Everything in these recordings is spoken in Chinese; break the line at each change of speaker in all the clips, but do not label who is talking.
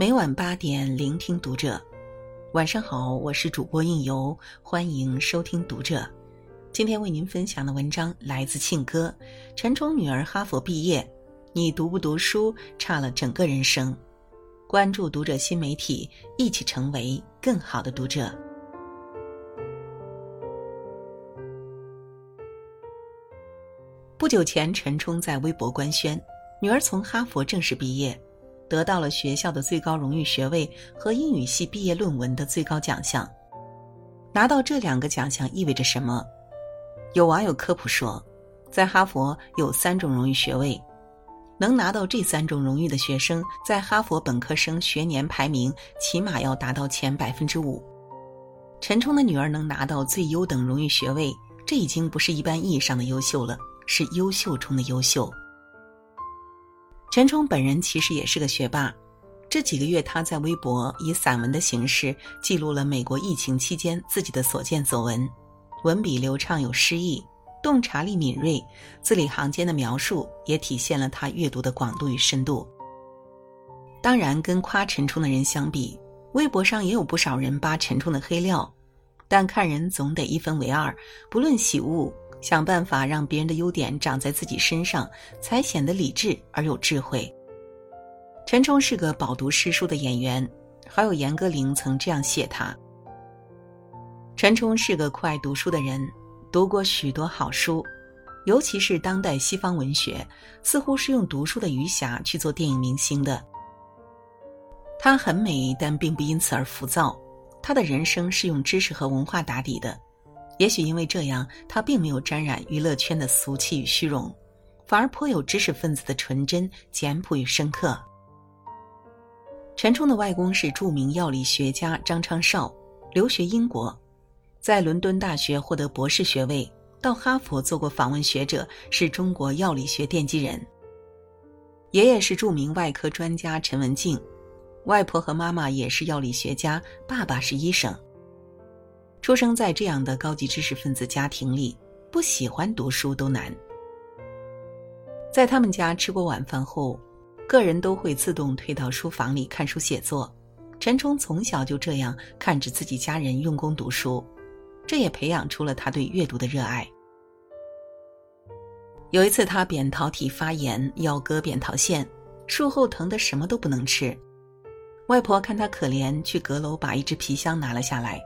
每晚八点，聆听读者。晚上好，我是主播应由，欢迎收听读者。今天为您分享的文章来自庆哥。陈冲女儿哈佛毕业，你读不读书差了整个人生。关注读者新媒体，一起成为更好的读者。不久前，陈冲在微博官宣，女儿从哈佛正式毕业，得到了学校的最高荣誉学位和英语系毕业论文的最高奖项。拿到这两个奖项意味着什么？有网友科普说，在哈佛有三种荣誉学位，能拿到这三种荣誉的学生，在哈佛本科生学年排名起码要达到前百分之五。陈冲的女儿能拿到最优等荣誉学位，这已经不是一般意义上的优秀了，是优秀中的优秀。陈冲本人其实也是个学霸，这几个月他在微博以散文的形式记录了美国疫情期间自己的所见所闻。文笔流畅有诗意，洞察力敏锐，字里行间的描述也体现了他阅读的广度与深度。当然，跟夸陈冲的人相比，微博上也有不少人扒陈冲的黑料，但看人总得一分为二，不论喜恶，想办法让别人的优点长在自己身上，才显得理智而有智慧。陈冲是个饱读诗书的演员，好友严歌苓曾这样写他。陈冲是个酷爱读书的人，读过许多好书，尤其是当代西方文学，似乎是用读书的余霞去做电影明星的。她很美，但并不因此而浮躁。她的人生是用知识和文化打底的，也许因为这样，他并没有沾染娱乐圈的俗气与虚荣，反而颇有知识分子的纯真、简朴与深刻。陈冲的外公是著名药理学家张昌绍，留学英国。在伦敦大学获得博士学位，到哈佛做过访问学者，是中国药理学奠基人。爷爷是著名外科专家陈文静，外婆和妈妈也是药理学家，爸爸是医生。出生在这样的高级知识分子家庭里，不喜欢读书都难。在他们家吃过晚饭后，个人都会自动退到书房里看书写作。陈冲从小就这样看着自己家人用功读书。这也培养出了他对阅读的热爱。有一次，他扁桃体发炎，要割扁桃腺，术后疼得什么都不能吃。外婆看他可怜，去阁楼把一只皮箱拿了下来，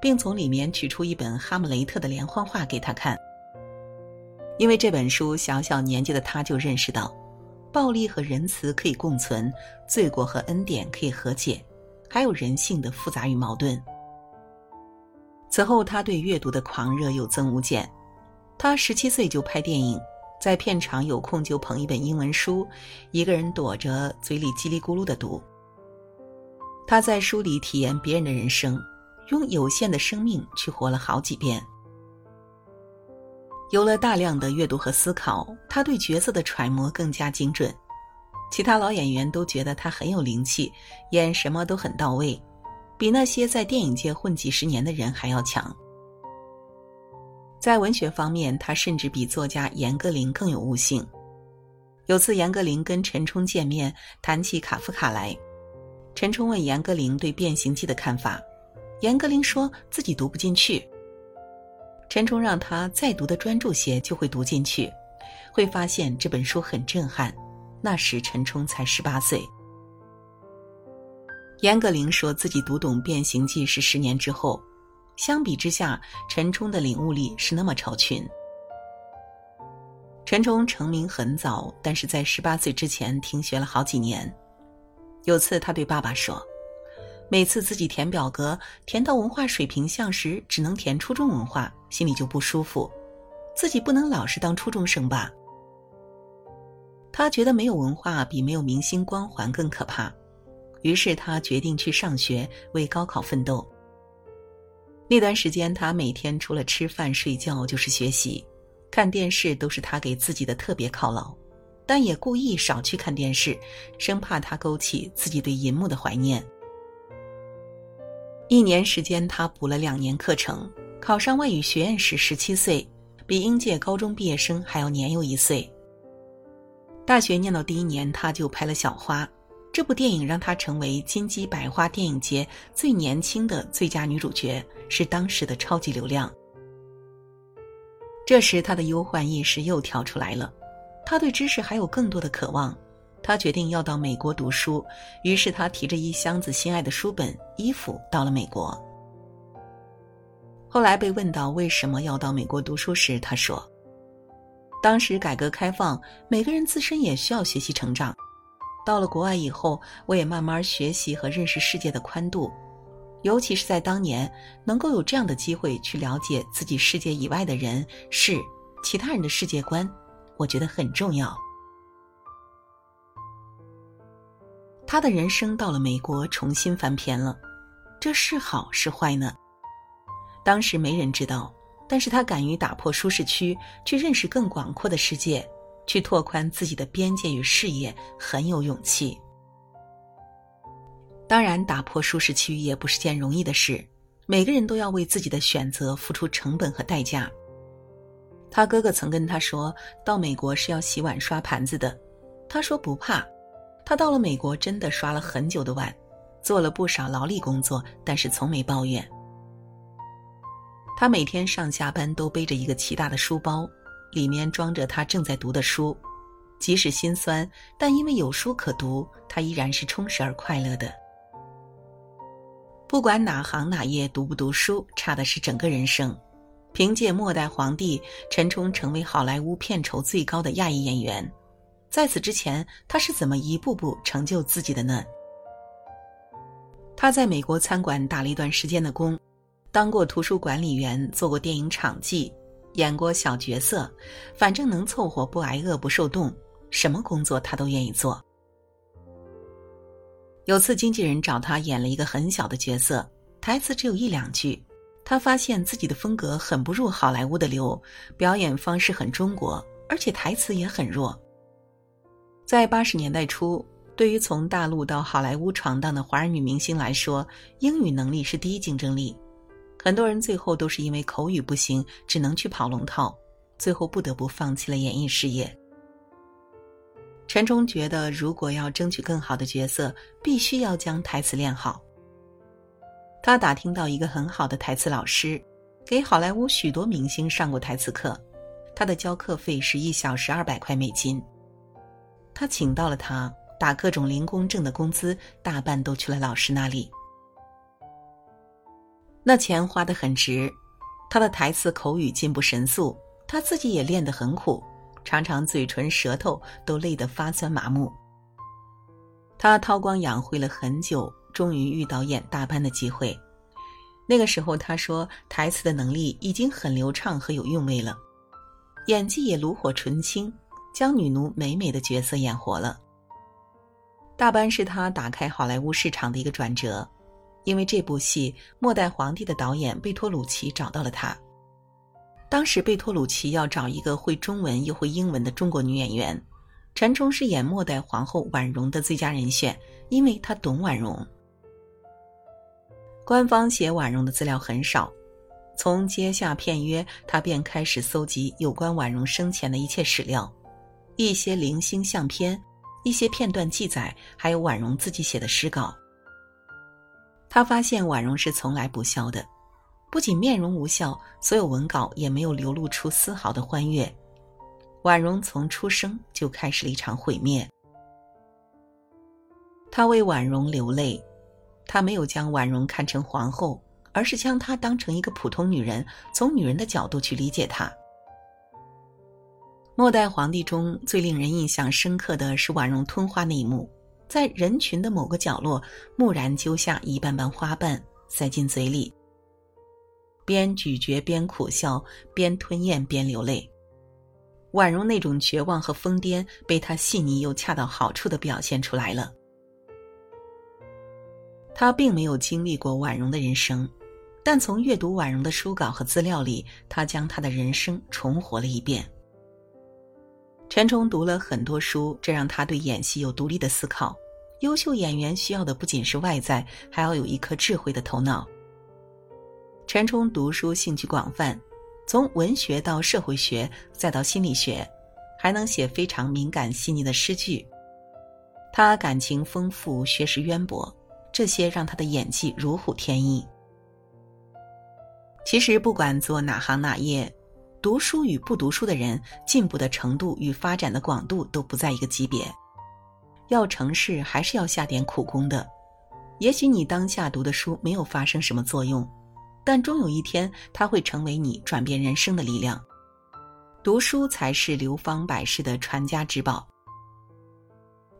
并从里面取出一本《哈姆雷特》的连环画给他看。因为这本书，小小年纪的他就认识到，暴力和仁慈可以共存，罪过和恩典可以和解，还有人性的复杂与矛盾。此后，他对阅读的狂热有增无减。他十七岁就拍电影，在片场有空就捧一本英文书，一个人躲着，嘴里叽里咕噜的读。他在书里体验别人的人生，用有限的生命去活了好几遍。有了大量的阅读和思考，他对角色的揣摩更加精准。其他老演员都觉得他很有灵气，演什么都很到位。比那些在电影界混几十年的人还要强。在文学方面，他甚至比作家严歌苓更有悟性。有次，严歌苓跟陈冲见面，谈起卡夫卡来，陈冲问严歌苓对《变形记》的看法，严歌苓说自己读不进去。陈冲让他再读的专注些，就会读进去，会发现这本书很震撼。那时陈冲才十八岁。严歌苓说自己读懂《变形记》是十年之后，相比之下，陈冲的领悟力是那么超群。陈冲成名很早，但是在十八岁之前停学了好几年。有次他对爸爸说：“每次自己填表格，填到文化水平项时，只能填初中文化，心里就不舒服，自己不能老是当初中生吧？”他觉得没有文化比没有明星光环更可怕。于是他决定去上学，为高考奋斗。那段时间，他每天除了吃饭睡觉就是学习，看电视都是他给自己的特别犒劳，但也故意少去看电视，生怕他勾起自己对银幕的怀念。一年时间，他补了两年课程，考上外语学院时十七岁，比应届高中毕业生还要年幼一岁。大学念到第一年，他就拍了《小花》。这部电影让她成为金鸡百花电影节最年轻的最佳女主角，是当时的超级流量。这时，她的忧患意识又跳出来了，她对知识还有更多的渴望。他决定要到美国读书，于是他提着一箱子心爱的书本、衣服到了美国。后来被问到为什么要到美国读书时，他说：“当时改革开放，每个人自身也需要学习成长。到了国外以后，我也慢慢学习和认识世界的宽度，尤其是在当年能够有这样的机会去了解自己世界以外的人事、其他人的世界观，我觉得很重要。”他的人生到了美国重新翻篇了，这是好是坏呢？当时没人知道，但是他敢于打破舒适区，去认识更广阔的世界，去拓宽自己的边界与视野，很有勇气。当然，打破舒适区也不是件容易的事，每个人都要为自己的选择付出成本和代价。他哥哥曾跟他说到美国是要洗碗刷盘子的，他说不怕。他到了美国，真的刷了很久的碗，做了不少劳力工作，但是从没抱怨。他每天上下班都背着一个奇大的书包，里面装着他正在读的书，即使心酸，但因为有书可读，他依然是充实而快乐的。不管哪行哪业，读不读书，差的是整个人生。凭借《末代皇帝》，陈冲成为好莱坞片酬最高的亚裔演员。在此之前，他是怎么一步步成就自己的呢？他在美国餐馆打了一段时间的工，当过图书管理员，做过电影场记，演过小角色，反正能凑合不挨饿不受冻，什么工作他都愿意做。有次经纪人找他演了一个很小的角色，台词只有一两句，他发现自己的风格很不入好莱坞的流，表演方式很中国，而且台词也很弱。在八十年代初，对于从大陆到好莱坞闯荡的华人女明星来说，英语能力是第一竞争力。很多人最后都是因为口语不行，只能去跑龙套，最后不得不放弃了演艺事业。陈冲觉得，如果要争取更好的角色，必须要将台词练好。他打听到一个很好的台词老师，给好莱坞许多明星上过台词课，他的教课费是一小时二百块美金。他请到了他，打各种零工挣的工资，大半都去了老师那里。那钱花得很值，他的台词口语进步神速，他自己也练得很苦，常常嘴唇舌头都累得发酸麻木。他韬光养晦了很久，终于遇到演大班的机会。那个时候，他说台词的能力已经很流畅和有韵味了，演技也炉火纯青。将女奴美美的角色演活了。大班是他打开好莱坞市场的一个转折，因为这部戏《末代皇帝》的导演贝托鲁奇找到了他。当时贝托鲁奇要找一个会中文又会英文的中国女演员，陈冲是演末代皇后婉容的最佳人选，因为他懂婉容。官方写婉容的资料很少，从接下片约，他便开始搜集有关婉容生前的一切史料。一些零星相片，一些片段记载，还有婉容自己写的诗稿。他发现婉容是从来不笑的，不仅面容无笑，所有文稿也没有流露出丝毫的欢悦。婉容从出生就开始了一场毁灭。他为婉容流泪，他没有将婉容看成皇后，而是将她当成一个普通女人，从女人的角度去理解她。末代皇帝中最令人印象深刻的是婉容吞花那一幕，在人群的某个角落，蓦然揪下一瓣瓣花瓣塞进嘴里，边咀嚼边苦笑，边吞咽边流泪。婉容那种绝望和疯癫被他细腻又恰到好处的表现出来了。他并没有经历过婉容的人生，但从阅读婉容的书稿和资料里，他将他的人生重活了一遍。陈冲读了很多书，这让他对演戏有独立的思考。优秀演员需要的不仅是外在，还要有一颗智慧的头脑。陈冲读书兴趣广泛，从文学到社会学，再到心理学，还能写非常敏感细腻的诗句。他感情丰富，学识渊博，这些让他的演技如虎添翼。其实，不管做哪行哪业，读书与不读书的人进步的程度与发展的广度都不在一个级别。要成事，还是要下点苦功的。也许你当下读的书没有发生什么作用，但终有一天，它会成为你转变人生的力量。读书才是流芳百世的传家之宝。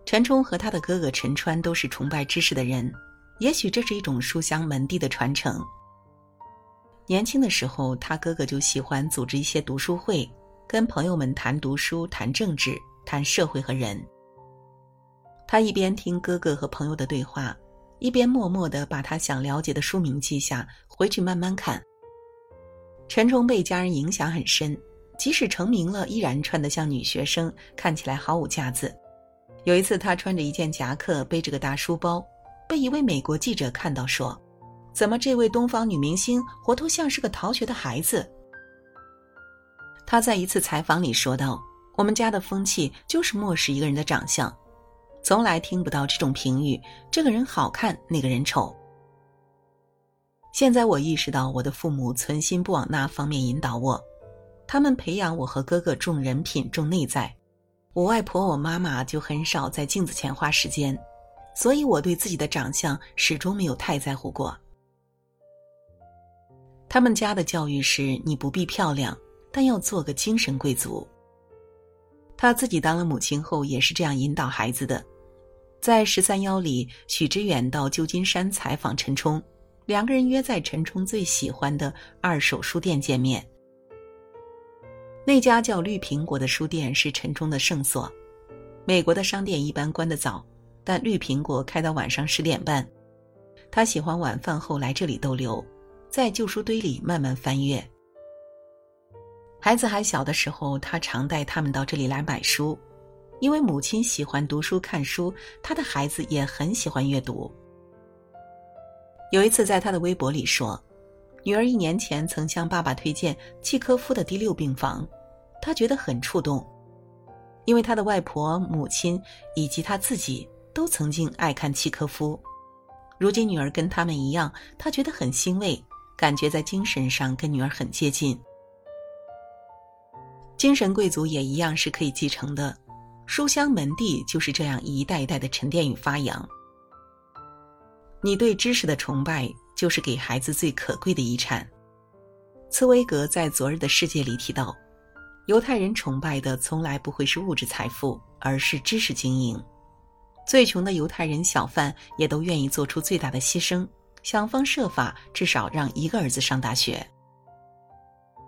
陈冲和他的哥哥陈川都是崇拜知识的人，也许这是一种书香门第的传承。年轻的时候，他哥哥就喜欢组织一些读书会，跟朋友们谈读书、谈政治、谈社会和人。他一边听哥哥和朋友的对话，一边默默的把他想了解的书名记下，回去慢慢看。陈冲被家人影响很深，即使成名了，依然穿得像女学生，看起来毫无架子。有一次，他穿着一件夹克，背着个大书包，被一位美国记者看到，说。怎么，这位东方女明星活脱像是个逃学的孩子？她在一次采访里说道：“我们家的风气就是漠视一个人的长相，从来听不到这种评语，这个人好看，那个人丑。”现在我意识到，我的父母存心不往那方面引导我，他们培养我和哥哥重人品、重内在。我外婆、我妈妈就很少在镜子前花时间，所以我对自己的长相始终没有太在乎过。他们家的教育是：你不必漂亮，但要做个精神贵族。他自己当了母亲后，也是这样引导孩子的。在十三邀里，许知远到旧金山采访陈冲，两个人约在陈冲最喜欢的二手书店见面。那家叫绿苹果的书店是陈冲的圣所。美国的商店一般关得早，但绿苹果开到晚上十点半。他喜欢晚饭后来这里逗留。在旧书堆里慢慢翻阅。孩子还小的时候，他常带他们到这里来买书，因为母亲喜欢读书看书，他的孩子也很喜欢阅读。有一次，在他的微博里说，女儿一年前曾向爸爸推荐契科夫的第六病房，他觉得很触动，因为他的外婆、母亲以及他自己都曾经爱看契科夫，如今女儿跟他们一样，他觉得很欣慰。感觉在精神上跟女儿很接近，精神贵族也一样是可以继承的，书香门第就是这样一代一代的沉淀与发扬。你对知识的崇拜，就是给孩子最可贵的遗产。茨威格在《昨日的世界》里提到，犹太人崇拜的从来不会是物质财富，而是知识经营。最穷的犹太人小贩也都愿意做出最大的牺牲。想方设法，至少让一个儿子上大学。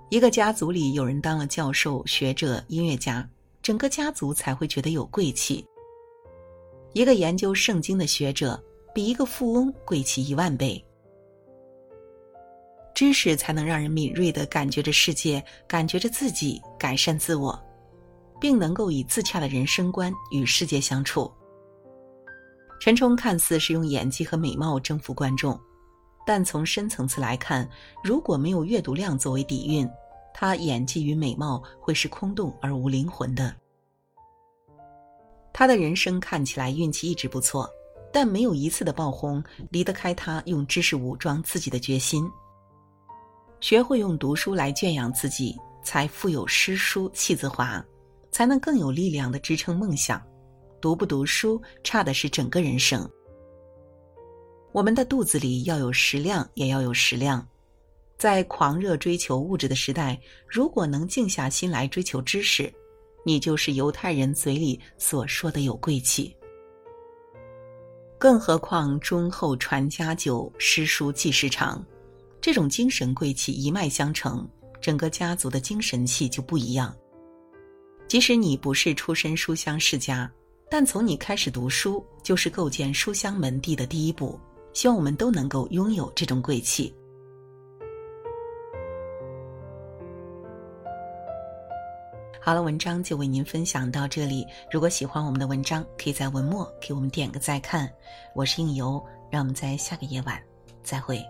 一个家族里有人当了教授、学者、音乐家，整个家族才会觉得有贵气。一个研究圣经的学者，比一个富翁贵气一万倍。知识才能让人敏锐的感觉着世界，感觉着自己，改善自我，并能够以自洽的人生观与世界相处。陈冲看似是用演技和美貌征服观众。但从深层次来看，如果没有阅读量作为底蕴，他演技与美貌会是空洞而无灵魂的。他的人生看起来运气一直不错，但没有一次的爆红离得开他用知识武装自己的决心。学会用读书来圈养自己，才富有诗书气自华，才能更有力量的支撑梦想。读不读书，差的是整个人生。我们的肚子里要有食量，也要有食量。在狂热追求物质的时代，如果能静下心来追求知识，你就是犹太人嘴里所说的有贵气。更何况忠厚传家久，诗书继世长，这种精神贵气一脉相承，整个家族的精神气就不一样。即使你不是出身书香世家，但从你开始读书，就是构建书香门第的第一步。希望我们都能够拥有这种贵气。好了，文章就为您分享到这里。如果喜欢我们的文章，可以在文末给我们点个再看。我是应由，让我们在下个夜晚再会。